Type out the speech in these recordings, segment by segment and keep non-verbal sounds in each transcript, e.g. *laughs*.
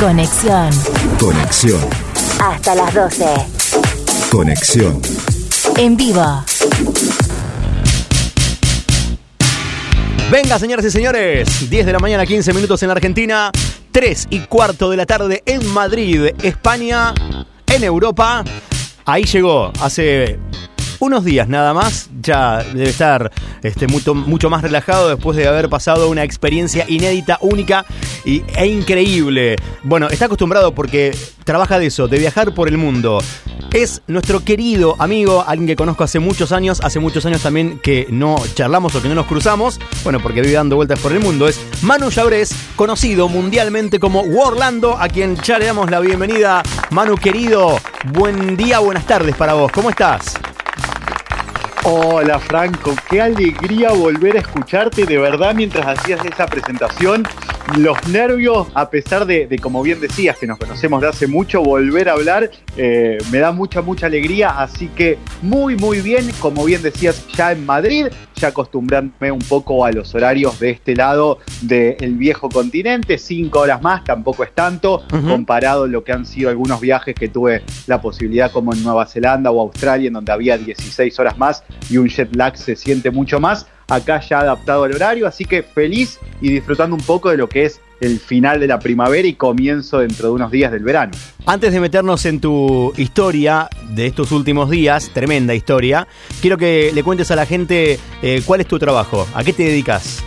Conexión. Conexión. Hasta las 12. Conexión. En vivo. Venga, señoras y señores, 10 de la mañana, 15 minutos en la Argentina, 3 y cuarto de la tarde en Madrid, España, en Europa. Ahí llegó hace unos días nada más, ya debe estar este, mucho, mucho más relajado después de haber pasado una experiencia inédita, única y, e increíble. Bueno, está acostumbrado porque trabaja de eso, de viajar por el mundo. Es nuestro querido amigo, alguien que conozco hace muchos años, hace muchos años también que no charlamos o que no nos cruzamos, bueno, porque vive dando vueltas por el mundo, es Manu Llabrés, conocido mundialmente como Warlando, a quien ya le damos la bienvenida. Manu querido, buen día, buenas tardes para vos, ¿cómo estás? Hola Franco, qué alegría volver a escucharte de verdad mientras hacías esa presentación. Los nervios, a pesar de, de como bien decías, que nos conocemos de hace mucho, volver a hablar eh, me da mucha, mucha alegría. Así que muy, muy bien, como bien decías, ya en Madrid, ya acostumbrándome un poco a los horarios de este lado del viejo continente. Cinco horas más, tampoco es tanto, comparado a lo que han sido algunos viajes que tuve la posibilidad, como en Nueva Zelanda o Australia, en donde había 16 horas más y un jet lag se siente mucho más acá ya adaptado al horario, así que feliz y disfrutando un poco de lo que es el final de la primavera y comienzo dentro de unos días del verano. Antes de meternos en tu historia de estos últimos días, tremenda historia, quiero que le cuentes a la gente eh, cuál es tu trabajo, a qué te dedicas.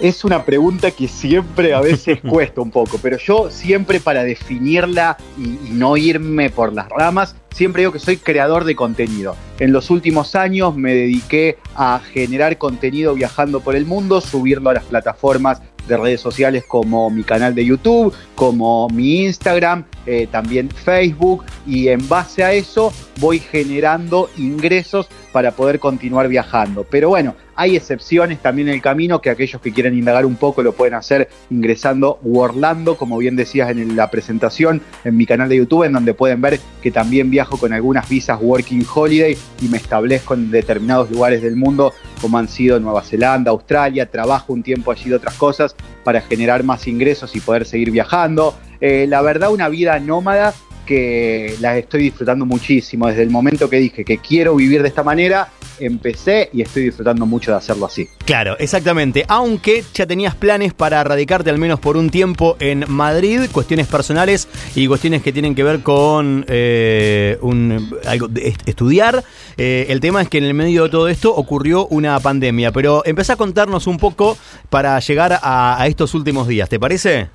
Es una pregunta que siempre a veces *laughs* cuesta un poco, pero yo siempre para definirla y, y, no irme por las ramas, siempre digo que soy creador de contenido. En los últimos años me dediqué a generar contenido viajando por el mundo, subirlo a las plataformas de redes sociales como mi canal de YouTube, como mi Instagram, eh, también Facebook y en base a eso voy generando ingresos para poder continuar viajando. Pero bueno, hay excepciones también en el camino que aquellos que quieran indagar un poco lo pueden hacer ingresando Orlando, como bien decías en la presentación en mi canal de YouTube, en donde pueden ver que también viajo con algunas visas Working Holiday y me establezco en determinados lugares del mundo como han sido Nueva Zelanda, Australia, trabajo un tiempo allí de otras cosas para generar más ingresos y poder seguir viajando. Eh, la verdad, una vida nómada que la estoy disfrutando muchísimo. Desde el momento que dije que quiero vivir de esta manera, empecé y estoy disfrutando mucho de hacerlo así. Claro, exactamente. Aunque ya tenías planes para radicarte al menos por un tiempo en Madrid, cuestiones personales y cuestiones que tienen que ver con eh, un, algo de estudiar. Eh, el tema es que en el medio de todo esto ocurrió una pandemia. Pero empezá a contarnos un poco para llegar a, a estos últimos días, ¿te parece?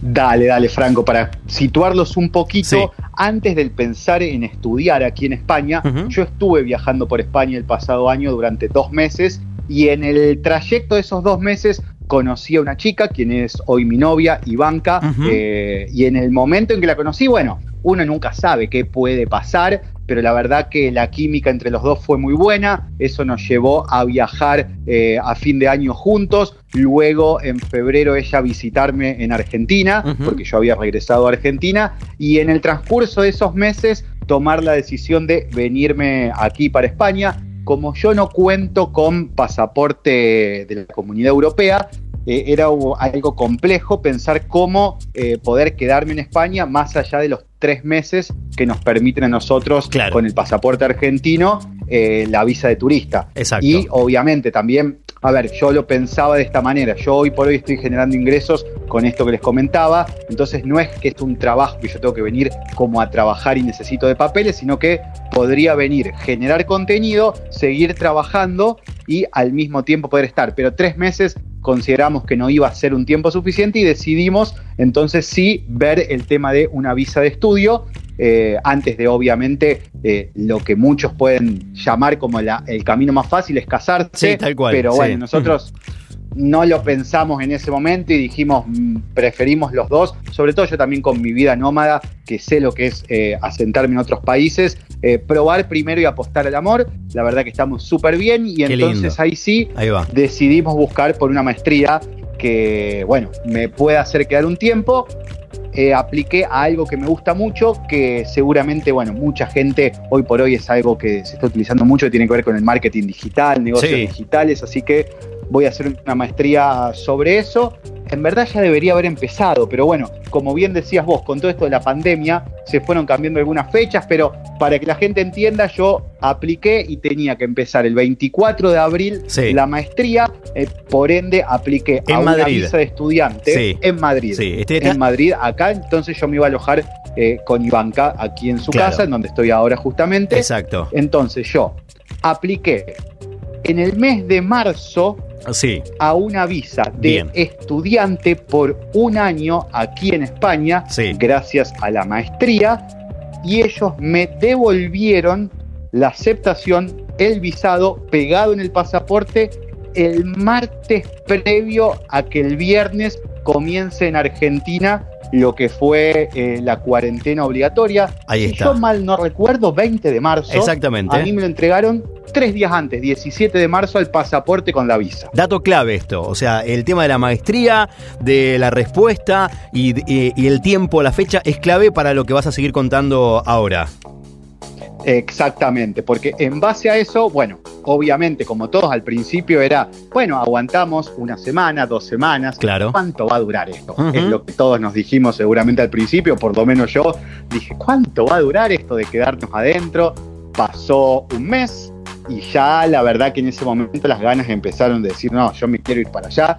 Dale, dale, Franco, para situarlos un poquito, sí. antes del pensar en estudiar aquí en España, uh -huh. yo estuve viajando por España el pasado año durante dos meses y en el trayecto de esos dos meses conocí a una chica, quien es hoy mi novia, Ivanka, uh -huh. eh, y en el momento en que la conocí, bueno, uno nunca sabe qué puede pasar, pero la verdad que la química entre los dos fue muy buena, eso nos llevó a viajar eh, a fin de año juntos, luego en febrero ella visitarme en Argentina, uh -huh. porque yo había regresado a Argentina, y en el transcurso de esos meses tomar la decisión de venirme aquí para España. Como yo no cuento con pasaporte de la comunidad europea, eh, era algo complejo pensar cómo eh, poder quedarme en España más allá de los tres meses que nos permiten a nosotros claro. con el pasaporte argentino eh, la visa de turista. Exacto. Y obviamente también, a ver, yo lo pensaba de esta manera, yo hoy por hoy estoy generando ingresos con esto que les comentaba, entonces no es que es un trabajo que yo tengo que venir como a trabajar y necesito de papeles, sino que podría venir, generar contenido, seguir trabajando y al mismo tiempo poder estar, pero tres meses consideramos que no iba a ser un tiempo suficiente y decidimos entonces sí ver el tema de una visa de estudio, eh, antes de obviamente eh, lo que muchos pueden llamar como la, el camino más fácil es casarse, sí, tal cual, pero bueno, sí. nosotros no lo pensamos en ese momento y dijimos mm, preferimos los dos, sobre todo yo también con mi vida nómada, que sé lo que es eh, asentarme en otros países, eh, probar primero y apostar al amor, la verdad que estamos súper bien y Qué entonces lindo. ahí sí Ahí decidimos buscar por una maestría que, bueno, me pueda hacer quedar un tiempo. Eh, apliqué a algo que me gusta mucho, que seguramente, bueno, mucha gente hoy por hoy es algo que se está utilizando mucho, que tiene que ver con el marketing digital, negocios Sí. digitales, así que voy a hacer una maestría sobre eso. en verdad ya debería haber empezado, pero bueno, como bien decías vos, con todo esto de la pandemia se fueron cambiando algunas fechas, pero para que la gente entienda, yo apliqué y tenía que empezar el 24 de abril Sí. la maestría, eh, por ende apliqué En a una Madrid. visa de estudiante Sí. en Madrid. Sí, este- en Madrid, acá, entonces yo me iba a alojar eh, con Ivanka aquí en su Claro. casa, en donde estoy ahora justamente. Exacto. Entonces yo apliqué en el mes de marzo Sí, a una visa de Bien. estudiante por un año aquí en España, Sí. gracias a la maestría, y ellos me devolvieron la aceptación, el visado pegado en el pasaporte el martes previo a que el viernes comience en Argentina lo que fue eh, la cuarentena obligatoria. Ahí Si está. yo mal no recuerdo, 20 de marzo. Exactamente. A mí me lo entregaron tres días antes, 17 de marzo, el pasaporte con la visa. Dato clave esto, o sea, el tema de la maestría, de la respuesta y, y- y el tiempo, la fecha, es clave para lo que vas a seguir contando ahora. Exactamente, porque en base a eso, bueno, obviamente, como todos al principio era, bueno, aguantamos una semana, dos semanas. Claro. ¿Cuánto va a durar esto? Es lo que todos nos dijimos seguramente al principio, por lo menos yo dije, ¿cuánto va a durar esto de quedarnos adentro? Pasó un mes y ya la verdad que en ese momento las ganas empezaron de decir, no, yo me quiero ir para allá,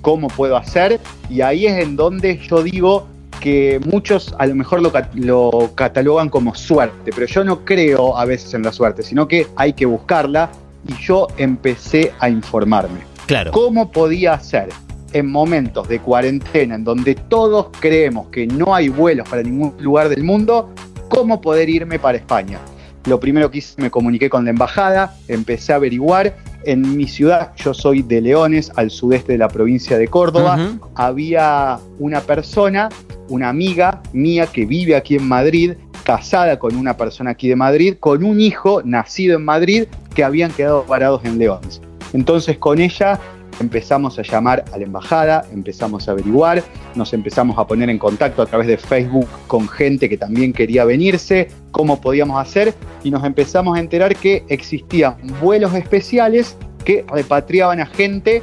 ¿cómo puedo hacer? Y ahí es en donde yo digo que muchos a lo mejor lo catalogan como suerte, pero yo no creo a veces en la suerte, sino que hay que buscarla y yo empecé a informarme. Claro. ¿Cómo podía hacer en momentos de cuarentena en donde todos creemos que no hay vuelos para ningún lugar del mundo, cómo poder irme para España? Lo primero que hice, me comuniqué con la embajada, empecé a averiguar. En mi ciudad, yo soy de Leones, al sudeste de la provincia de Córdoba, había una persona, una amiga mía que vive aquí en Madrid, casada con una persona aquí de Madrid, con un hijo nacido en Madrid que habían quedado parados en Leones. Entonces con ella empezamos a llamar a la embajada, empezamos a averiguar, nos empezamos a poner en contacto a través de Facebook con gente que también quería venirse, cómo podíamos hacer y nos empezamos a enterar que existían vuelos especiales que repatriaban a gente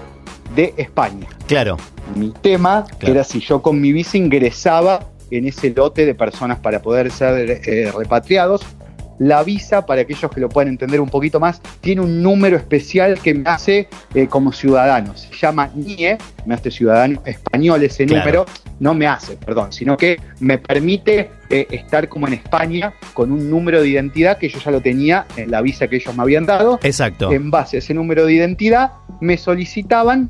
de España. Claro. Mi tema Claro. era si yo con mi visa ingresaba en ese lote de personas para poder ser eh, repatriados. La visa, para aquellos que lo puedan entender un poquito más, tiene un número especial que me hace eh, como ciudadano. Se llama NIE, me hace ciudadano español ese Claro. número. No me hace, perdón, sino que me permite eh, estar como en España con un número de identidad que yo ya lo tenía en la visa que ellos me habían dado Exacto. en base a ese número de identidad, me solicitaban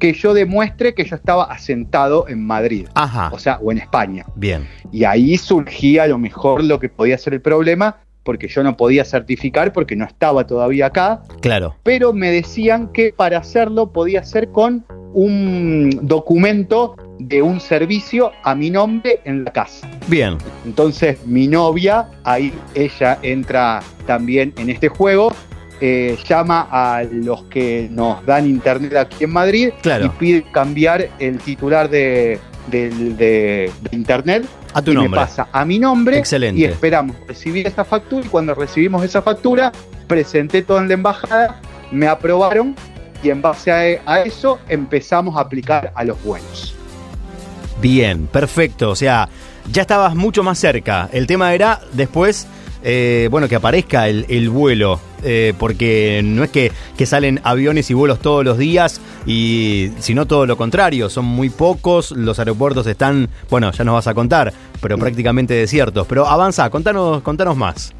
que yo demuestre que yo estaba asentado en Madrid, Ajá. o sea, o en España. Bien. Y ahí surgía a lo mejor lo que podía ser el problema, porque yo no podía certificar porque no estaba todavía acá, Claro. pero me decían que para hacerlo podía ser con un documento de un servicio a mi nombre en la casa. Bien. Entonces mi novia, ahí ella entra también en este juego, eh, llama a los que nos dan internet aquí en Madrid Claro. y pide cambiar el titular de, del- de- de internet A tu y me nombre. pasa a mi nombre Excelente. y esperamos recibir esa factura y cuando recibimos esa factura presenté todo en la embajada, me aprobaron y en base a, a eso empezamos a aplicar a los vuelos. Bien, perfecto. O sea, ya estabas mucho más cerca. El tema era después, eh, bueno, que aparezca el, el vuelo. eh, porque no es que, que salen aviones y vuelos todos los días, y sino todo lo contrario. Son muy pocos, los aeropuertos están, bueno, ya nos vas a contar, pero prácticamente desiertos. Pero avanza, contanos, contanos más.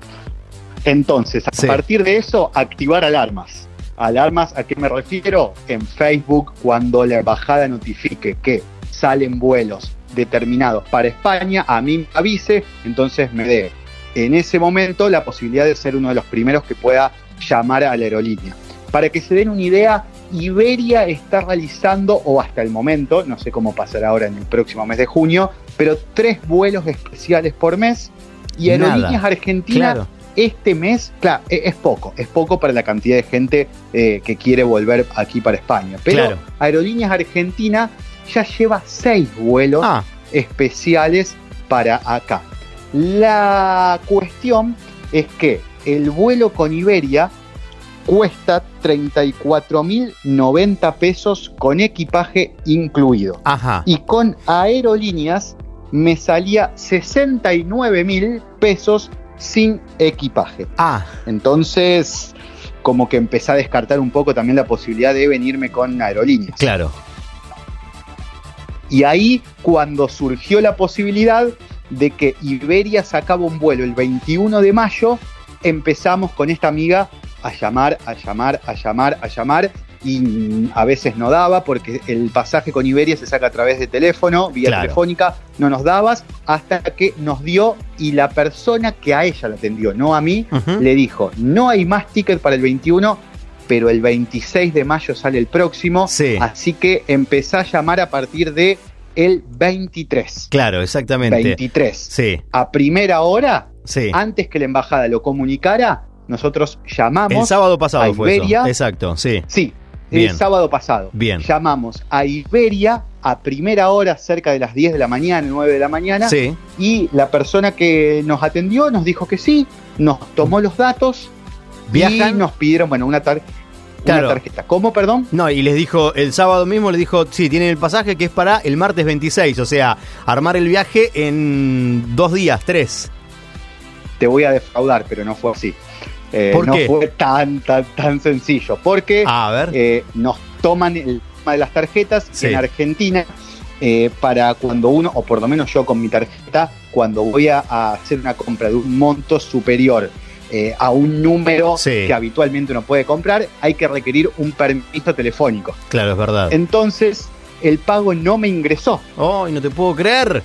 Entonces, a Sí. partir de eso, activar alarmas. Alarmas, ¿a qué me refiero? En Facebook, cuando la embajada notifique que salen vuelos determinados para España, a mí me avise, entonces me dé en ese momento la posibilidad de ser uno de los primeros que pueda llamar a la aerolínea. Para que se den una idea, Iberia está realizando, o hasta el momento, no sé cómo pasará ahora en el próximo mes de junio, pero tres vuelos especiales por mes. Y Nada. Aerolíneas Argentinas Claro. este mes, claro, e- es poco, es poco para la cantidad de gente eh, que quiere volver aquí para España. Pero Claro. Aerolíneas Argentina ya lleva seis vuelos Ah, especiales para acá. La cuestión es que el vuelo con Iberia, cuesta 34.090 pesos con equipaje incluido. Ajá. Y con aerolíneas me salía 69.000 pesos sin equipaje. Ah, Entonces, como que empecé a descartar un poco también la posibilidad de venirme con aerolíneas. claro. Y ahí cuando surgió la posibilidad de que Iberia sacaba un vuelo el 21 de mayo, empezamos con esta amiga a llamar, a llamar, a llamar, a llamar. Y a veces no daba porque el pasaje con Iberia se saca a través de teléfono, vía Claro. telefónica, no nos dabas, hasta que nos dio y la persona que a ella la atendió, no a mí, le dijo, no hay más ticket para el 21, pero el 26 de mayo sale el próximo, Sí. así que empecé a llamar a partir de el 23. Claro, exactamente. 23. Sí, A primera hora, sí. antes que la embajada lo comunicara, nosotros llamamos. El sábado pasado a fue Iberia. eso. Exacto, sí. Sí, Bien. el sábado pasado. Bien. Llamamos a Iberia a primera hora, cerca de las 10 de la mañana, 9 de la mañana. Sí. Y la persona que nos atendió nos dijo que sí, nos tomó los datos y Viajan. nos pidieron, bueno, una, tar- Claro. una tarjeta. ¿Cómo, perdón? No, y les dijo, el sábado mismo le dijo, sí, tienen el pasaje que es para el martes 26, o sea, armar el viaje en dos días, tres. Te voy a defraudar, pero no fue así. Eh, ¿Por no qué? fue tan, tan, tan sencillo. Porque A ver. eh, nos toman el tema de las tarjetas Sí. en Argentina eh, para cuando uno, o por lo menos yo con mi tarjeta, cuando voy a, a hacer una compra de un monto superior eh, a un número Sí. que habitualmente uno puede comprar, hay que requerir un permiso telefónico. claro, es verdad. Entonces, el pago no me ingresó. ¡Ay, no te puedo creer!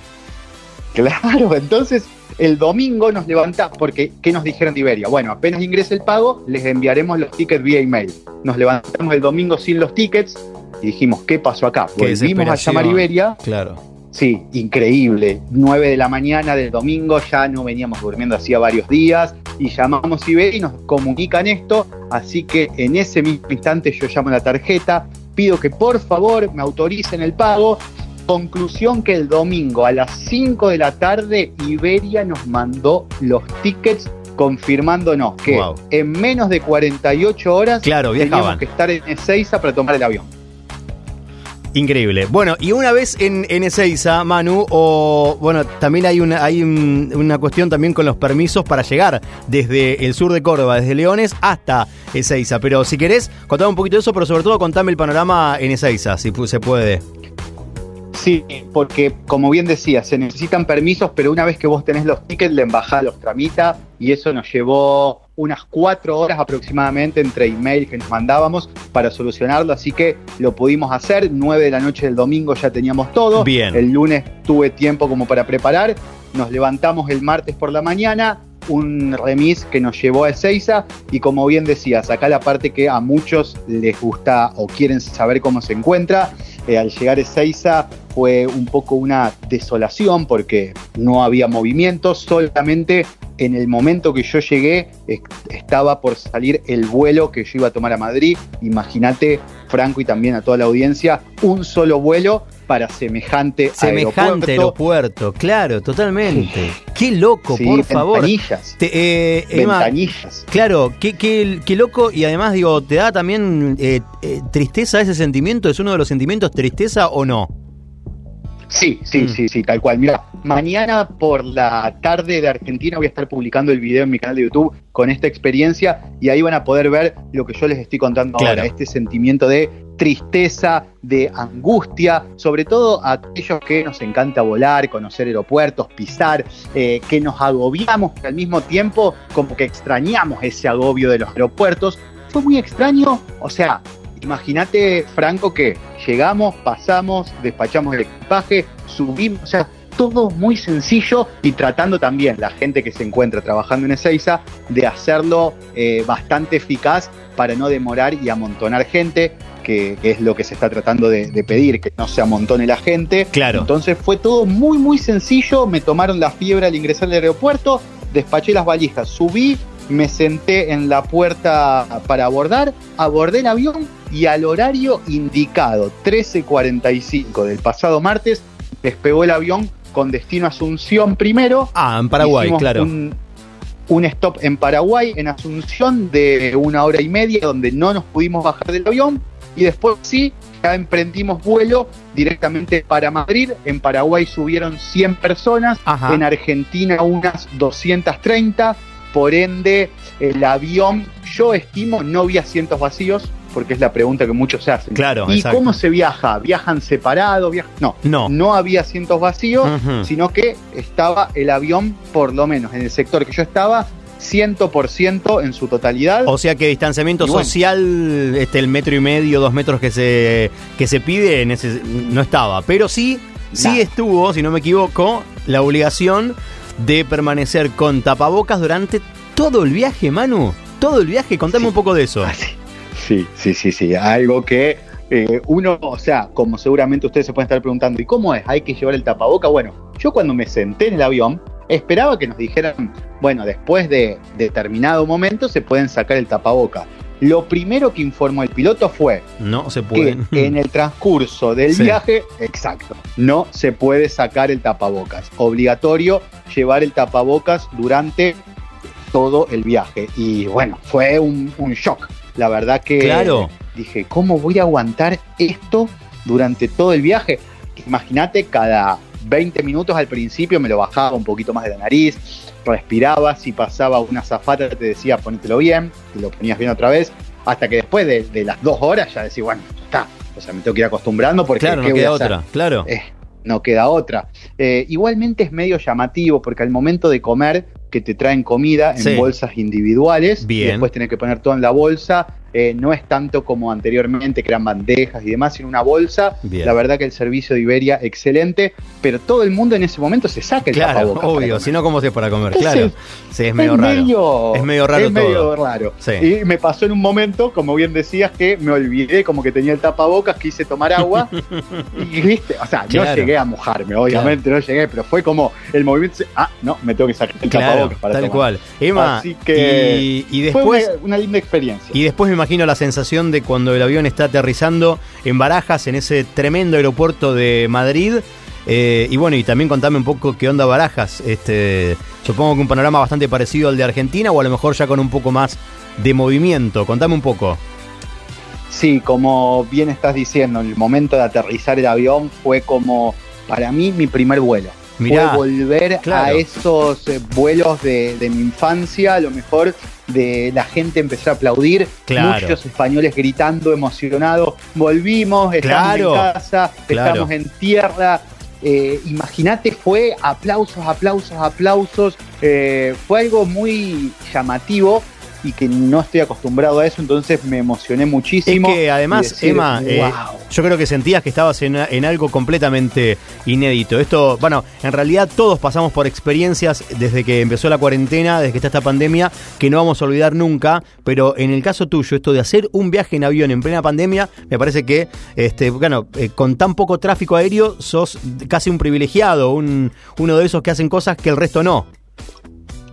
Claro, entonces el domingo nos levantamos, porque ¿qué nos dijeron de Iberia? Bueno, apenas ingrese el pago, les enviaremos los tickets vía email. Nos levantamos el domingo sin los tickets y dijimos, ¿qué pasó acá? Qué Volvimos a llamar Iberia, Claro. Sí, increíble. 9 de la mañana del domingo, ya no veníamos durmiendo hacía varios días y llamamos a Iberia y nos comunican esto, así que en ese mismo instante yo llamo a la tarjeta, pido que por favor me autoricen el pago. Conclusión que el domingo a las 5 de la tarde Iberia nos mandó los tickets confirmándonos que Wow. en menos de 48 horas Claro, teníamos que estar en Ezeiza para tomar el avión. Increíble. Bueno, y una vez en, en Ezeiza, Manu, o bueno, también hay una, hay un- una cuestión también con los permisos para llegar desde el sur de Córdoba, desde Leones hasta Ezeiza. Pero si querés, contame un poquito de eso, pero sobre todo contame el panorama en Ezeiza, si se puede. Sí, porque como bien decía, se necesitan permisos, pero una vez que vos tenés los tickets, la embajada los tramita y eso nos llevó unas cuatro horas aproximadamente entre email que nos mandábamos para solucionarlo, así que lo pudimos hacer. Nueve de la noche del domingo ya teníamos todo. Bien. El lunes tuve tiempo como para preparar. Nos levantamos el martes por la mañana, un remis que nos llevó a Ezeiza y como bien decías, acá la parte que a muchos les gusta o quieren saber cómo se encuentra. Eh, al llegar a Ezeiza fue un poco una desolación porque no había movimiento, solamente en el momento que yo llegué es- estaba por salir el vuelo que yo iba a tomar a Madrid. Imagínate, Franco, y también a toda la audiencia, un solo vuelo para semejante, Semejante aeropuerto, claro, totalmente. Qué loco, Sí, por favor. ventanillas, Te- eh, Emma, ventanillas. Claro, qué, qué- qué loco y además digo, ¿te da también eh, eh, tristeza ese sentimiento? ¿Es uno de los sentimientos tristeza o no? Sí, sí, Mm. sí, sí, tal cual. Mira, mañana por la tarde de Argentina voy a estar publicando el video en mi canal de YouTube con esta experiencia y ahí van a poder ver lo que yo les estoy contando Claro. ahora, este sentimiento de tristeza, de angustia, sobre todo a aquellos que nos encanta volar, conocer aeropuertos, pisar, eh, que nos agobiamos, pero al mismo tiempo como que extrañamos ese agobio de los aeropuertos. Fue muy extraño, o sea, imagínate, Franco, que llegamos, pasamos, despachamos el equipaje, subimos, o sea, todo muy sencillo y tratando también la gente que se encuentra trabajando en Ezeiza de hacerlo eh, bastante eficaz para no demorar y amontonar gente, que, que es lo que se está tratando de, de pedir, que no se amontone la gente. Claro. Entonces fue todo muy, muy sencillo. Me tomaron la fiebre al ingresar al aeropuerto, despaché las valijas, subí, me senté en la puerta para abordar, abordé el avión y al horario indicado, 13.45 del pasado martes, despegó el avión con destino a Asunción primero. Ah, en Paraguay, Hicimos claro. un- un stop en Paraguay, en Asunción, de una hora y media, donde no nos pudimos bajar del avión. Y después sí, ya emprendimos vuelo directamente para Madrid. En Paraguay subieron 100 personas, Ajá. en Argentina unas 230. Por ende, el avión, yo estimo, no vi asientos vacíos, porque es la pregunta que muchos se hacen. Claro, ¿Y exacto. cómo se viaja? ¿Viajan separados? Viaj- No, No. no había asientos vacíos, sino que estaba el avión, por lo menos en el sector que yo estaba, 100% en su totalidad. O sea que distanciamiento bueno. social, este, el metro y medio, dos metros que se, que se pide, en ese- no estaba. Pero sí, sí estuvo, si no me equivoco, la obligación de permanecer con tapabocas durante todo el viaje, Manu. Todo el viaje, contame Sí. un poco de eso. Ah, sí. sí, sí, sí, sí. Algo que eh, uno, o sea, como seguramente ustedes se pueden estar preguntando, ¿y cómo es? ¿Hay que llevar el tapaboca? Bueno, yo cuando me senté en el avión, esperaba que nos dijeran, bueno, después de determinado momento se pueden sacar el tapaboca. Lo primero que informó el piloto fue No se que pueden. en el transcurso del Sí. viaje, exacto, no se puede sacar el tapabocas. Obligatorio llevar el tapabocas durante todo el viaje. Y bueno, fue un, un shock. La verdad que Claro. dije, ¿cómo voy a aguantar esto durante todo el viaje? Imagínate, cada 20 minutos al principio me lo bajaba un poquito más de la nariz, respiraba, si pasaba una zafata te decía ponételo bien, y lo ponías bien otra vez, hasta que después de, de las dos horas ya decís, bueno, ya está, o sea, me tengo que ir acostumbrando porque claro, ¿qué no queda otra. Claro. Eh, no queda otra. Eh, igualmente es medio llamativo porque al momento de comer, que te traen comida en Sí. bolsas individuales, y después tenés que poner todo en la bolsa, eh, no es tanto como anteriormente, que eran bandejas y demás, sino una bolsa. Bien. La verdad que el servicio de Iberia, excelente, pero todo el mundo en ese momento se saca el Claro, obvio. Si no, ¿cómo se para comer? Claro. Sí, es medio raro. medio- Es medio raro es medio raro. Sí. Y me pasó en un momento, como bien decías, que me olvidé como que tenía el tapabocas, quise tomar agua *laughs* y viste, o sea, Claro. no llegué a mojarme, obviamente no llegué, pero fue como el movimiento, ah, no, me tengo que sacar el tapabocas para tal tomar. cual. Emma, Así que y, y Fue después... una, una linda experiencia. Y después me imagino la sensación de cuando el avión está aterrizando en Barajas, en ese tremendo aeropuerto de Madrid. Eh, y bueno, y también contame un poco qué onda Barajas. Este, supongo que un panorama bastante parecido al de Argentina o a lo mejor ya con un poco más de movimiento. Contame un poco. Sí, como bien estás diciendo, el momento de aterrizar el avión fue como, para mí, mi primer vuelo. Mirá, fue volver claro. a esos eh, vuelos de, de mi infancia, a lo mejor de la gente empezar a aplaudir, Claro. muchos españoles gritando, emocionados, volvimos, estamos Claro, en casa, claro. estamos en tierra. Eh, Imagínate, fue aplausos, aplausos, aplausos, eh, fue algo muy llamativo y que no estoy acostumbrado a eso, entonces me emocioné es muchísimo. que además, decir, Emma, eh, yo creo que sentías que estabas en, en algo completamente inédito. Esto, bueno, en realidad todos pasamos por experiencias desde que empezó la cuarentena, desde que está esta pandemia, que no vamos a olvidar nunca. Pero en el caso tuyo, esto de hacer un viaje en avión en plena pandemia, me parece que, este, bueno, eh, con tan poco tráfico aéreo, sos casi un privilegiado, un, uno de esos que hacen cosas que el resto no.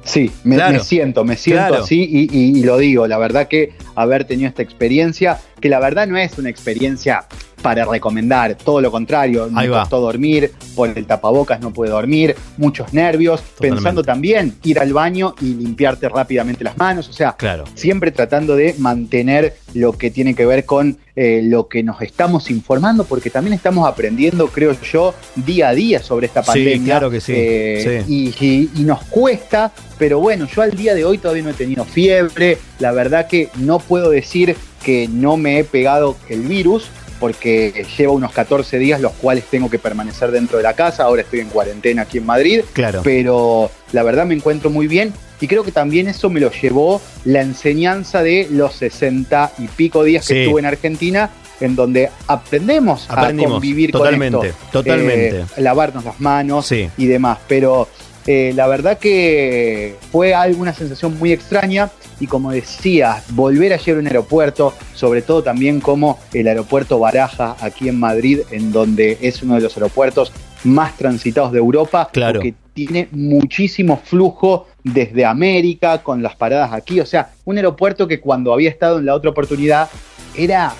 Sí, me, Claro. me siento, me siento Claro. así y, y- y lo digo, la verdad que haber tenido esta experiencia, que la verdad no es una experiencia para recomendar, todo lo contrario, me costó dormir, por el tapabocas no pude dormir, muchos nervios, Totalmente. pensando también ir al baño y limpiarte rápidamente las manos, o sea, Claro. siempre tratando de mantener lo que tiene que ver con eh, lo que nos estamos informando, porque también estamos aprendiendo, creo yo, día a día sobre esta Sí, pandemia. claro que sí, Eh, Y, y- y nos cuesta, pero bueno, yo al día de hoy todavía no he tenido fiebre, la verdad que no puedo decir que no me he pegado el virus, porque llevo unos 14 días los cuales tengo que permanecer dentro de la casa, ahora estoy en cuarentena aquí en Madrid, Claro. pero la verdad me encuentro muy bien y creo que también eso me lo llevó la enseñanza de los 60 y pico días que Sí. estuve en Argentina, en donde aprendemos, Aprendimos, a convivir totalmente, con esto. totalmente. Eh, lavarnos las manos Sí. y demás, pero eh, la verdad que fue alguna sensación muy extraña y como decía, volver ayer a un aeropuerto, sobre todo también como el aeropuerto Baraja aquí en Madrid, en donde es uno de los aeropuertos más transitados de Europa, Claro. porque tiene muchísimo flujo desde América con las paradas aquí, o sea, un aeropuerto que cuando había estado en la otra oportunidad era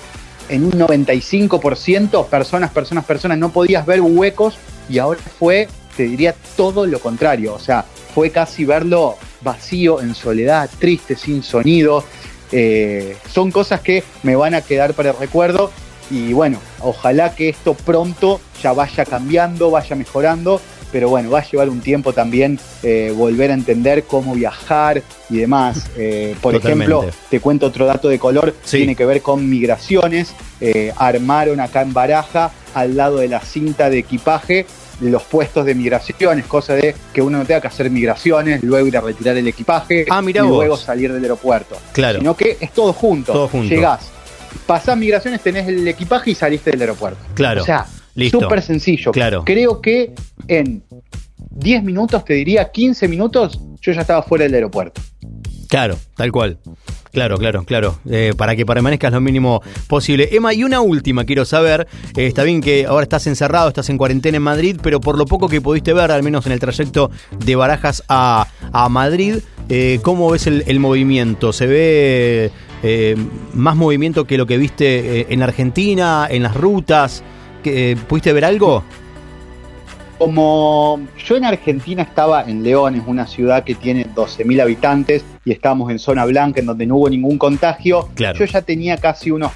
en un 95% personas, personas, personas, no podías ver huecos y ahora fue, te diría, todo lo contrario, o sea, fue casi verlo vacío, en soledad, triste, sin sonido. Eh, son cosas que me van a quedar para el recuerdo y bueno, ojalá que esto pronto ya vaya cambiando, vaya mejorando, pero bueno, va a llevar un tiempo también eh, volver a entender cómo viajar y demás. *laughs* Eh, por Totalmente. ejemplo, te cuento otro dato de color, Sí. tiene que ver con migraciones. Armaron acá en Baraja, al lado de la cinta de equipaje, los puestos de migraciones, cosa de que uno no tenga que hacer migraciones, luego ir a retirar el equipaje Ah, y vos. luego salir del aeropuerto. Claro. Sino que es todo junto. Todo junto. Llegás, pasás migraciones, tenés el equipaje y saliste del aeropuerto. Claro. O sea, súper sencillo. Claro. Creo que en 10 minutos, te diría 15 minutos, yo ya estaba fuera del aeropuerto. Claro, tal cual. Claro, claro, claro. Eh, para que permanezcas lo mínimo posible. Emma, y una última quiero saber. eh, está bien que ahora estás encerrado, estás en cuarentena en Madrid, pero por lo poco que pudiste ver, al menos en el trayecto de Barajas a, a Madrid, eh, ¿cómo ves el, el movimiento? ¿Se ve más movimiento que lo que viste en Argentina, en las rutas? ¿Que, eh, ¿Pudiste ver algo? Como yo en Argentina estaba en León, es una ciudad que tiene 12.000 habitantes y estábamos en zona blanca en donde no hubo ningún contagio, Claro. yo ya tenía casi unos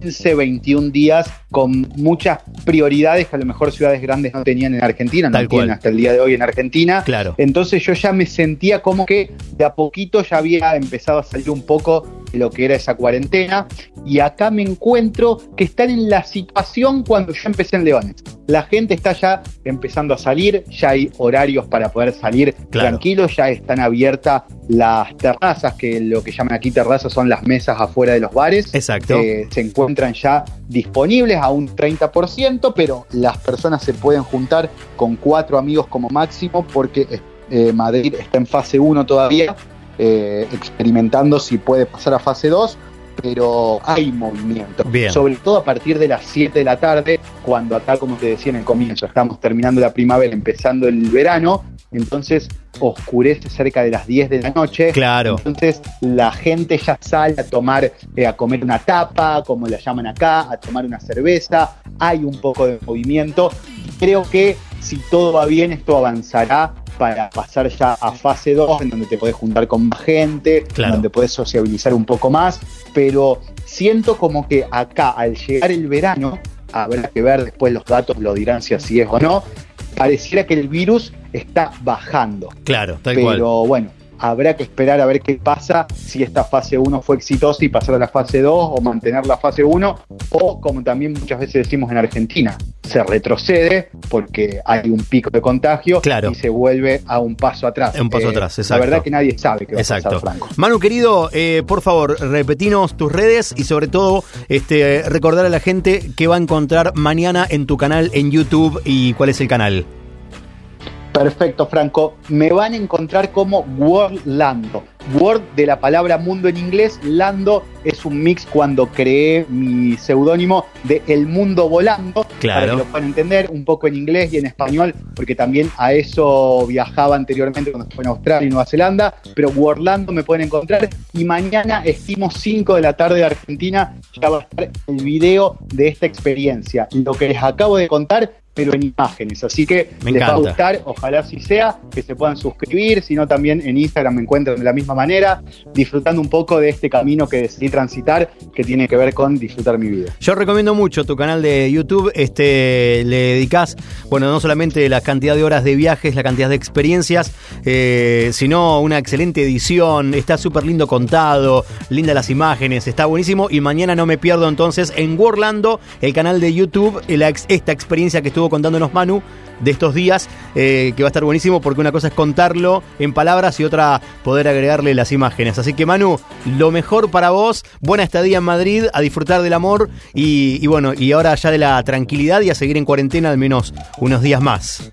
15, 21 días con muchas prioridades que a lo mejor ciudades grandes no tenían en Argentina, no Tal cual. tienen hasta el día de hoy en Argentina. Claro. Entonces yo ya me sentía como que de a poquito ya había empezado a salir un poco de lo que era esa cuarentena y acá me encuentro que están en la situación cuando yo empecé en Leones. La gente está ya empezando a salir, ya hay horarios para poder salir Claro. tranquilos, ya están abiertas las terrazas, que lo que llaman aquí terrazas son las mesas afuera de los bares. Exacto. Eh, se encuentran ya disponibles a un 30%, pero las personas se pueden juntar con cuatro amigos como máximo porque eh, Madrid está en fase 1 todavía, eh, experimentando si puede pasar a fase 2, pero hay movimiento. Bien. Sobre todo a partir de las 7 de la tarde, cuando acá, como te decía en el comienzo, estamos terminando la primavera, empezando el verano, entonces oscurece cerca de las 10 de la noche. Claro. Entonces la gente ya sale a tomar, eh, a comer una tapa, como la llaman acá, a tomar una cerveza. Hay un poco de movimiento. Creo que si todo va bien, esto avanzará para pasar ya a fase 2, en donde te podés juntar con más gente, Claro. donde podés sociabilizar un poco más. Pero siento como que acá, al llegar el verano, habrá que ver después los datos, lo dirán si así es o no, pareciera que el virus está bajando Claro, tal pero cual. bueno, habrá que esperar a ver qué pasa, si esta fase 1 fue exitosa y pasar a la fase 2 o mantener la fase 1, o como también muchas veces decimos en Argentina, se retrocede porque hay un pico de contagio Claro. y se vuelve a un paso atrás. Un paso atrás, La exacto. verdad que nadie sabe qué va a Exacto. pasar, Franco. Manu, querido, eh, por favor, repetinos tus redes y sobre todo este, recordar a la gente que va a encontrar mañana en tu canal en YouTube y cuál es el canal. Perfecto, Franco. Me van a encontrar como Worldlando. Word de la palabra mundo en inglés, Lando es un mix cuando creé mi seudónimo de El Mundo Volando. Claro. Para que lo puedan entender, un poco en inglés y en español, porque también a eso viajaba anteriormente cuando estuve en Australia y Nueva Zelanda. Pero Worldlando me pueden encontrar. Y mañana, estimo 5 de la tarde de Argentina, ya va a estar el video de esta experiencia. Lo que les acabo de contar pero en imágenes. Así que Me les va a gustar, ojalá así sea, que se puedan suscribir, sino también en Instagram me encuentran de la misma manera, disfrutando un poco de este camino que decidí transitar, que tiene que ver con disfrutar mi vida. Yo recomiendo mucho tu canal de YouTube. Este, le dedicas, bueno, no solamente la cantidad de horas de viajes, la cantidad de experiencias, eh, sino una excelente edición. Está súper lindo contado, lindas las imágenes, está buenísimo. Y mañana no me pierdo entonces en Worlando, el canal de YouTube, la esta experiencia que estuvo contándonos Manu de estos días, eh, que va a estar buenísimo porque una cosa es contarlo en palabras y otra poder agregarle las imágenes. Así que Manu, lo mejor para vos, buena estadía en Madrid, a disfrutar del amor y, y bueno, y ahora ya de la tranquilidad y a seguir en cuarentena al menos unos días más.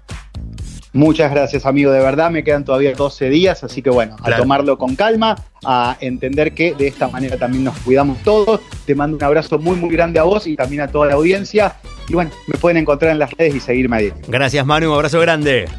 Muchas gracias, amigo. De verdad, me quedan todavía 12 días, así que bueno, a tomarlo con calma, a entender que de esta manera también nos cuidamos todos. Te mando un abrazo muy, muy grande a vos y también a toda la audiencia. Y bueno, me pueden encontrar en las redes y seguirme ahí. Gracias Manu, abrazo grande.